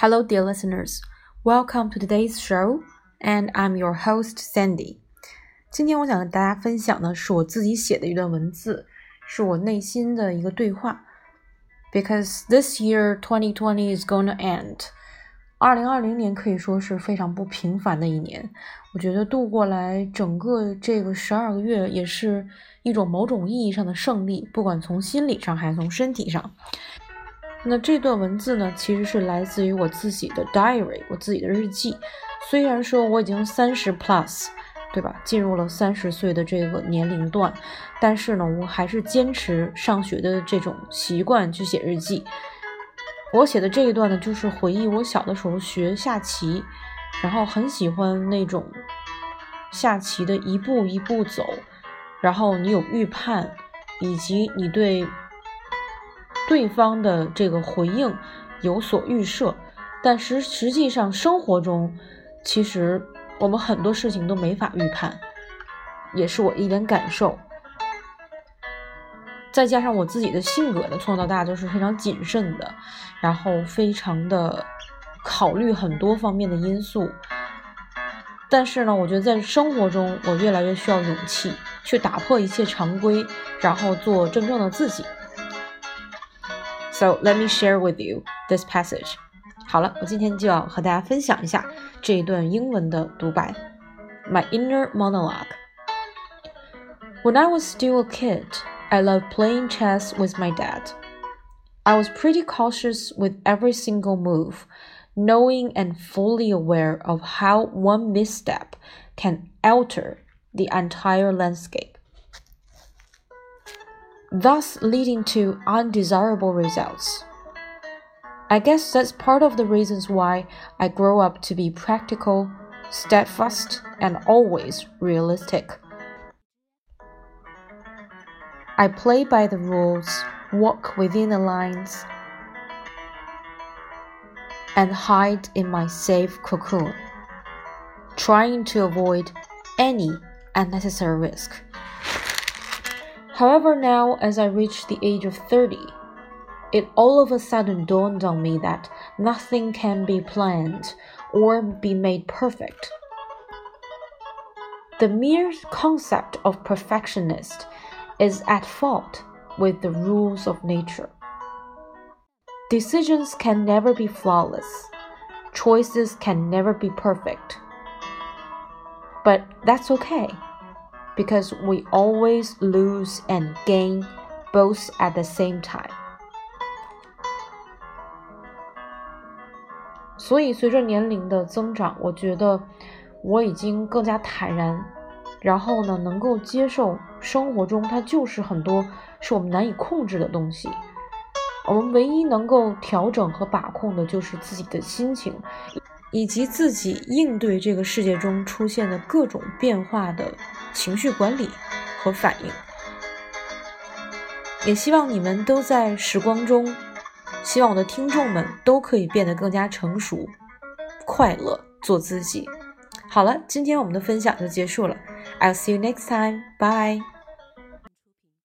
Hello, dear listeners. Welcome to today's show, and I'm your host Sandy. 今天我想跟大家分享的是我自己写的一段文字，是我内心的一个对话。Because this year 2020 is going to end. 二零二零年可以说是非常不平凡的一年。我觉得度过来整个这个十二个月，也是一种某种意义上的胜利，不管从心理上还是从身体上。那这段文字呢，其实是来自于我自己的 diary，我自己的日记。虽然说我已经三十 plus，对吧？进入了三十岁的这个年龄段，但是呢，我还是坚持上学的这种习惯去写日记。我写的这一段呢，就是回忆我小的时候学下棋，然后很喜欢那种下棋的一步一步走，然后你有预判，以及你对。对方的这个回应有所预设，但实实际上生活中，其实我们很多事情都没法预判，也是我一点感受。再加上我自己的性格呢，从小到大都是非常谨慎的，然后非常的考虑很多方面的因素。但是呢，我觉得在生活中，我越来越需要勇气去打破一切常规，然后做真正的自己。So let me share with you this passage. 好了，我今天就要和大家分享一下这一段英文的独白。My inner monologue. When I was still a kid, I loved playing chess with my dad. I was pretty cautious with every single move, knowing and fully aware of how one misstep can alter the entire landscape thus leading to undesirable results. I guess that's part of the reasons why I grow up to be practical, steadfast, and always realistic. I play by the rules, walk within the lines, and hide in my safe cocoon, trying to avoid any unnecessary risk. However, now as I reach the age of 30, it all of a sudden dawned on me that nothing can be planned or be made perfect. The mere concept of perfectionist is at fault with the rules of nature. Decisions can never be flawless. Choices can never be perfect. But that's okay because we always lose and gain both at the same time. 所以，随着年龄的增长，我觉得我已经更加坦然，然后呢，能够接受生活中它就是很多是我们难以控制的东西。我们唯一能够调整和把控的就是自己的心情。以及自己应对这个世界中出现的各种变化的情绪管理和反应，也希望你们都在时光中，希望我的听众们都可以变得更加成熟、快乐，做自己。好了，今天我们的分享就结束了，I'll see you next time，bye。